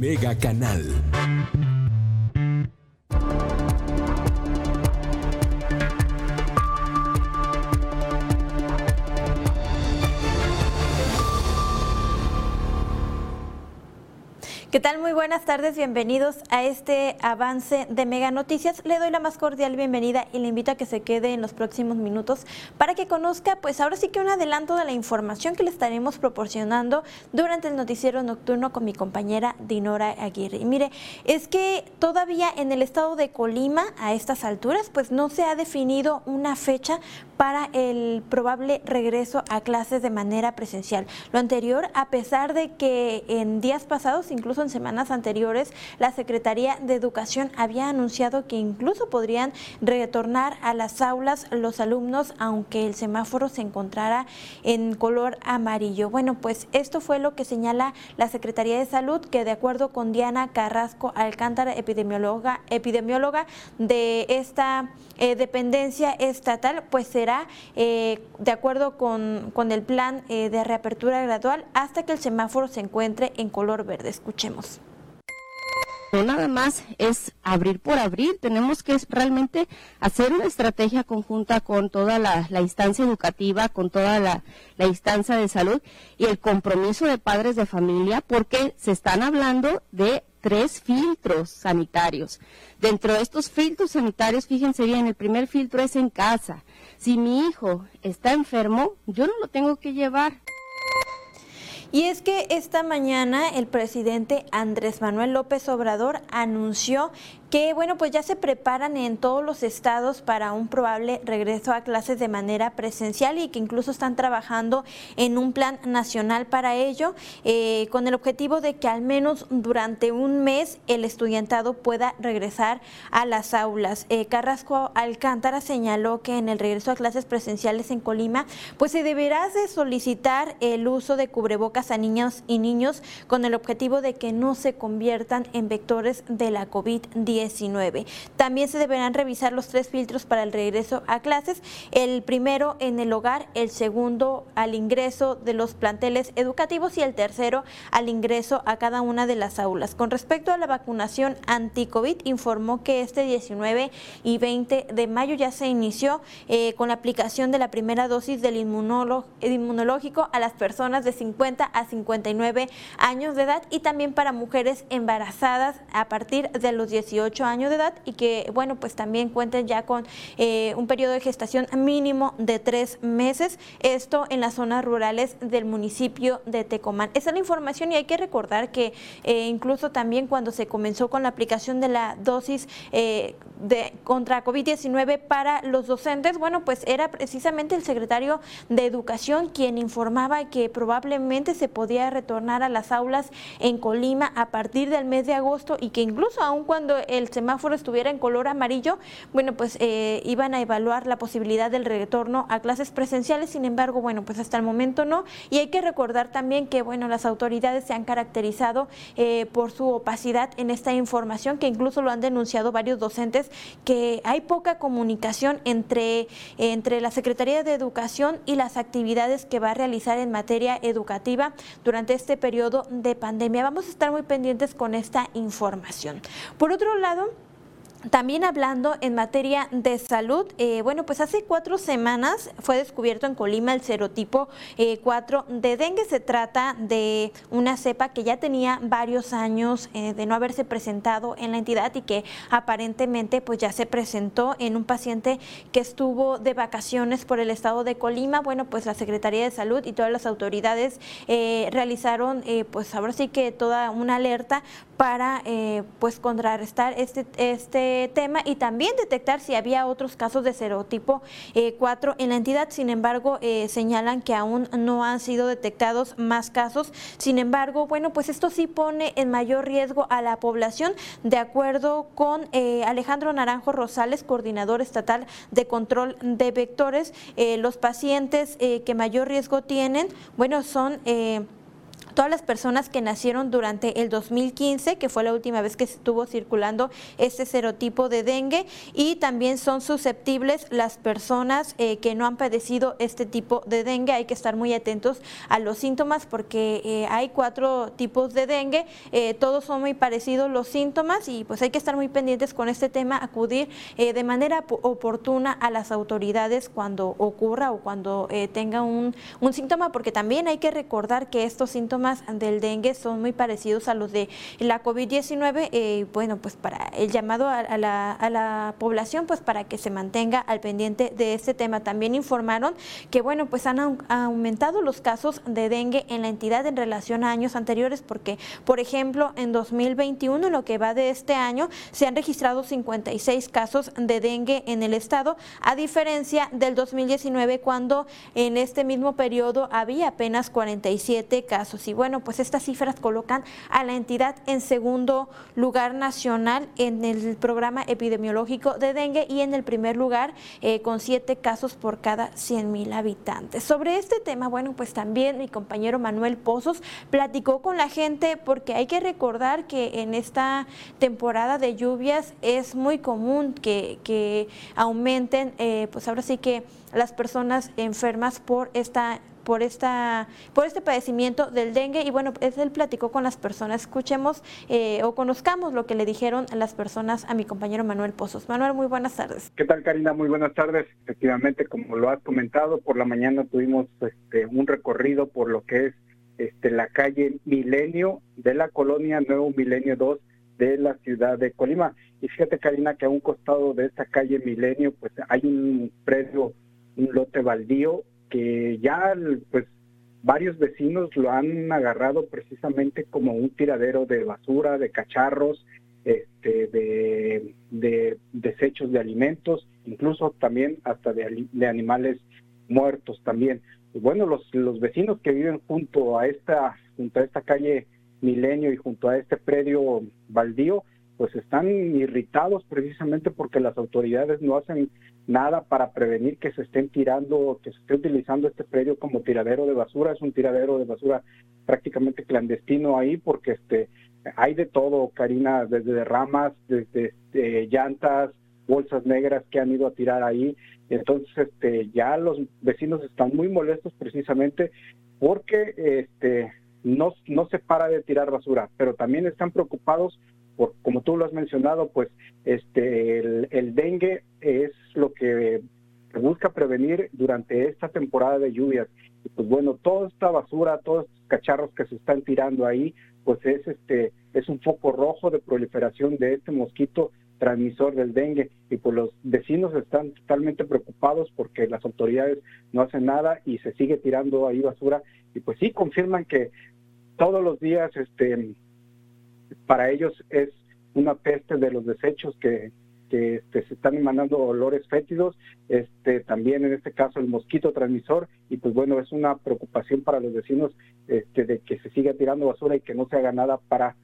Mega Canal. ¿Qué tal? Muy buenas tardes, bienvenidos a este avance de Mega Noticias. Le doy la más cordial bienvenida y le invito a que se quede en los próximos minutos para que conozca, pues ahora sí que un adelanto de la información que le estaremos proporcionando durante el noticiero nocturno con mi compañera Dinora Aguirre. Y mire, es que todavía en el estado de Colima, a estas alturas, pues no se ha definido una fecha para el probable regreso a clases de manera presencial. Lo anterior, a pesar de que en días pasados, incluso en semanas anteriores, la Secretaría de Educación había anunciado que incluso podrían retornar a las aulas los alumnos, aunque el semáforo se encontrara en color amarillo. Bueno, pues esto fue lo que señala la Secretaría de Salud, que de acuerdo con Diana Carrasco Alcántara, epidemióloga, epidemióloga de esta eh, dependencia estatal, pues será eh, de acuerdo con, con el plan eh, de reapertura gradual hasta que el semáforo se encuentre en color verde. Escuchemos. No nada más es abrir por abrir, tenemos que realmente hacer una estrategia conjunta con toda la, instancia educativa, con toda la, la, instancia de salud y el compromiso de padres de familia, porque se están hablando de tres filtros sanitarios. Dentro de estos filtros sanitarios, fíjense bien, el primer filtro es en casa. Si mi hijo está enfermo, yo no lo tengo que llevar. Y es que esta mañana el presidente Andrés Manuel López Obrador anunció que bueno, pues ya se preparan en todos los estados para un probable regreso a clases de manera presencial y que incluso están trabajando en un plan nacional para ello, eh, con el objetivo de que al menos durante un mes el estudiantado pueda regresar a las aulas. Eh, Carrasco Alcántara señaló que en el regreso a clases presenciales en Colima, pues se deberá de solicitar el uso de cubrebocas a niños y niños con el objetivo de que no se conviertan en vectores de la COVID-19. También se deberán revisar los tres filtros para el regreso a clases, el primero en el hogar, el segundo al ingreso de los planteles educativos y el tercero al ingreso a cada una de las aulas. Con respecto a la vacunación anti-COVID, informó que este 19 y 20 de mayo ya se inició eh, con la aplicación de la primera dosis del inmunológico a las personas de 50 a 59 años de edad y también para mujeres embarazadas a partir de los 18 años de edad y que, bueno, pues también cuenten ya con eh, un periodo de gestación mínimo de tres meses, esto en las zonas rurales del municipio de Tecomán. Esa es la información y hay que recordar que eh, incluso también cuando se comenzó con la aplicación de la dosis eh, de contra COVID-19 para los docentes, bueno, pues era precisamente el secretario de Educación quien informaba que probablemente se podía retornar a las aulas en Colima a partir del mes de agosto y que incluso aun cuando el semáforo estuviera en color amarillo, bueno, pues eh, iban a evaluar la posibilidad del retorno a clases presenciales, sin embargo, bueno, pues hasta el momento no. Y hay que recordar también que, bueno, las autoridades se han caracterizado eh, por su opacidad en esta información, que incluso lo han denunciado varios docentes, que hay poca comunicación entre, entre la Secretaría de Educación y las actividades que va a realizar en materia educativa durante este periodo de pandemia. Vamos a estar muy pendientes con esta información. Por otro lado, gelmedim. También hablando en materia de salud, eh, bueno, pues hace cuatro semanas fue descubierto en Colima el serotipo 4 eh, de dengue. Se trata de una cepa que ya tenía varios años eh, de no haberse presentado en la entidad y que aparentemente pues ya se presentó en un paciente que estuvo de vacaciones por el estado de Colima. Bueno, pues la Secretaría de Salud y todas las autoridades realizaron pues ahora sí que toda una alerta para pues contrarrestar este, este tema y también detectar si había otros casos de serotipo 4 eh, en la entidad. Sin embargo, eh, señalan que aún no han sido detectados más casos. Sin embargo, bueno, pues esto sí pone en mayor riesgo a la población, de acuerdo con eh, Alejandro Naranjo Rosales, coordinador estatal de control de vectores. los pacientes que mayor riesgo tienen, bueno, son todas las personas que nacieron durante el 2015, que fue la última vez que estuvo circulando este serotipo de dengue, y también son susceptibles las personas eh, que no han padecido este tipo de dengue. Hay que estar muy atentos a los síntomas porque eh, hay cuatro tipos de dengue, eh, todos son muy parecidos los síntomas y pues hay que estar muy pendientes con este tema, acudir de manera oportuna a las autoridades cuando ocurra o cuando tenga un, un síntoma, porque también hay que recordar que estos síntomas del dengue son muy parecidos a los de la COVID-19. Eh, bueno, pues para el llamado a, la, a, la, población, pues para que se mantenga al pendiente de este tema. También informaron que, bueno, pues han aumentado los casos de dengue en la entidad en relación a años anteriores, porque, por ejemplo, en 2021, lo que va de este año, se han registrado 56 casos de dengue en el estado, a diferencia del 2019, cuando en este mismo periodo había apenas 47 casos. Y bueno, pues estas cifras colocan a la entidad en segundo lugar nacional en el programa epidemiológico de dengue y en el primer lugar eh, con siete casos por cada 100 mil habitantes. Sobre este tema, bueno, pues también mi compañero Manuel Pozos platicó con la gente porque hay que recordar que en esta temporada de lluvias es muy común que, que aumenten, eh, pues ahora sí que las personas enfermas por esta por, esta, por este padecimiento del dengue y bueno, es él platicó con las personas. Escuchemos eh, o conozcamos lo que le dijeron las personas a mi compañero Manuel Pozos. Manuel, muy buenas tardes. ¿Qué tal, Karina? Muy buenas tardes. Efectivamente, como lo has comentado, por la mañana tuvimos este, un recorrido por lo que es este, la calle Milenio de la colonia Nuevo Milenio 2 de la ciudad de Colima. Y fíjate, Karina, que a un costado de esta calle Milenio, pues hay un predio, un lote baldío que ya pues varios vecinos lo han agarrado precisamente como un tiradero de basura, de cacharros, este, de, de desechos de alimentos, incluso también hasta de, de animales muertos también. Y bueno, los, los vecinos que viven junto a esta, junto a esta calle Milenio y junto a este predio baldío, pues están irritados precisamente porque las autoridades no hacen nada para prevenir que se estén tirando, que se esté utilizando este predio como tiradero de basura. Es un tiradero de basura prácticamente clandestino ahí porque este hay de todo, Karina, desde derramas, desde este, llantas, bolsas negras que han ido a tirar ahí. Entonces, este, ya los vecinos están muy molestos precisamente porque este, no, no se para de tirar basura, pero también están preocupados como tú lo has mencionado, pues este el, dengue es lo que busca prevenir durante esta temporada de lluvias. Y pues bueno, toda esta basura, todos estos cacharros que se están tirando ahí, pues es este es un foco rojo de proliferación de este mosquito transmisor del dengue y pues los vecinos están totalmente preocupados porque las autoridades no hacen nada y se sigue tirando ahí basura y pues sí confirman que todos los días este para ellos es una peste de los desechos que, este, se están emanando olores fétidos, este, también en este caso el mosquito transmisor, y pues bueno, es una preocupación para los vecinos este, de que se siga tirando basura y que no se haga nada para,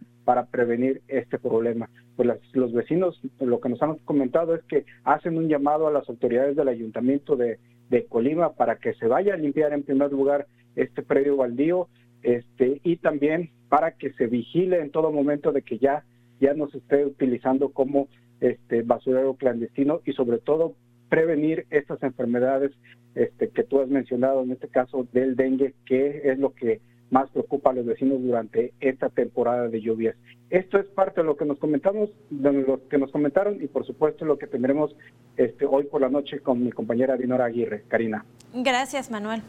prevenir este problema. Pues los vecinos, lo que nos han comentado es que hacen un llamado a las autoridades del ayuntamiento de, de Colima para que se vaya a limpiar en primer lugar este predio baldío, este, y también para que se vigile en todo momento de que ya, ya no se esté utilizando como este basurero clandestino y sobre todo prevenir estas enfermedades este, que tú has mencionado, en este caso del dengue, que es lo que más preocupa a los vecinos durante esta temporada de lluvias. Esto es parte de lo que nos comentamos, de lo que nos comentaron y por supuesto lo que tendremos este, hoy por la noche con mi compañera Dinora Aguirre. Karina. Gracias, Manuel.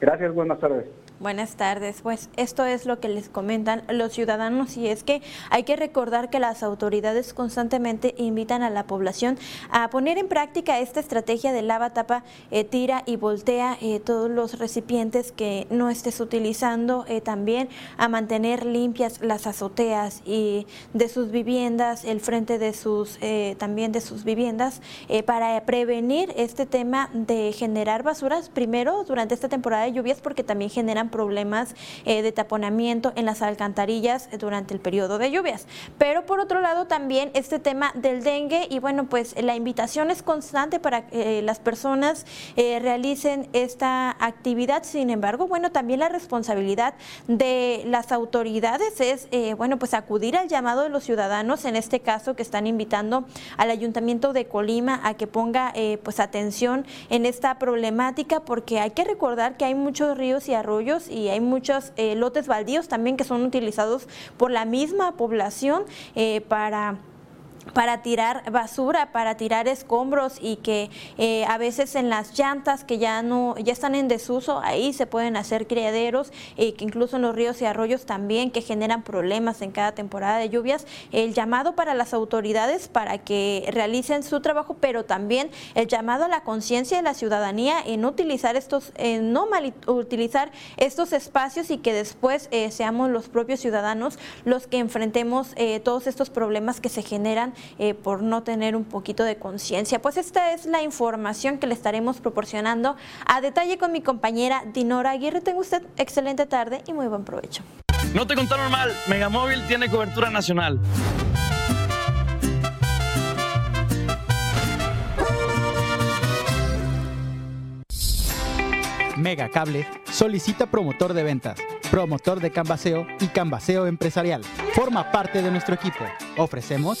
Gracias, buenas tardes. Buenas tardes. Pues esto es lo que les comentan los ciudadanos y es que hay que recordar que las autoridades constantemente invitan a la población a poner en práctica esta estrategia de lava, tapa, eh, tira y voltea eh, todos los recipientes que no estés utilizando, eh, también a mantener limpias las azoteas y de sus viviendas, el frente de sus también de sus viviendas para prevenir este tema de generar basuras primero durante esta temporada de lluvias porque también generan problemas eh, de taponamiento en las alcantarillas durante el periodo de lluvias. Pero por otro lado también este tema del dengue y bueno pues la invitación es constante para que eh, las personas eh, realicen esta actividad. Sin embargo, bueno también la responsabilidad de las autoridades es bueno pues acudir al llamado de los ciudadanos en este caso que están invitando al ayuntamiento de Colima a que ponga pues atención en esta problemática porque hay que recordar que hay muchos ríos y arroyos y hay muchos eh, lotes baldíos también que son utilizados por la misma población eh, para para tirar basura, para tirar escombros y que eh, a veces en las llantas que ya no ya están en desuso, ahí se pueden hacer criaderos y que incluso en los ríos y arroyos también que generan problemas en cada temporada de lluvias. El llamado para las autoridades para que realicen su trabajo, pero también el llamado a la conciencia de la ciudadanía en utilizar estos, en no mal utilizar estos espacios y que después eh, seamos los propios ciudadanos los que enfrentemos eh, todos estos problemas que se generan eh, por no tener un poquito de conciencia. Pues esta es la información que le estaremos proporcionando a detalle con mi compañera Dinora Aguirre. Tenga usted excelente tarde y muy buen provecho. No te contaron mal, Megamóvil tiene cobertura nacional. Mega Cable solicita promotor de ventas, promotor de canvaseo y canvaseo empresarial. Forma parte de nuestro equipo. Ofrecemos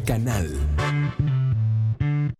Canal.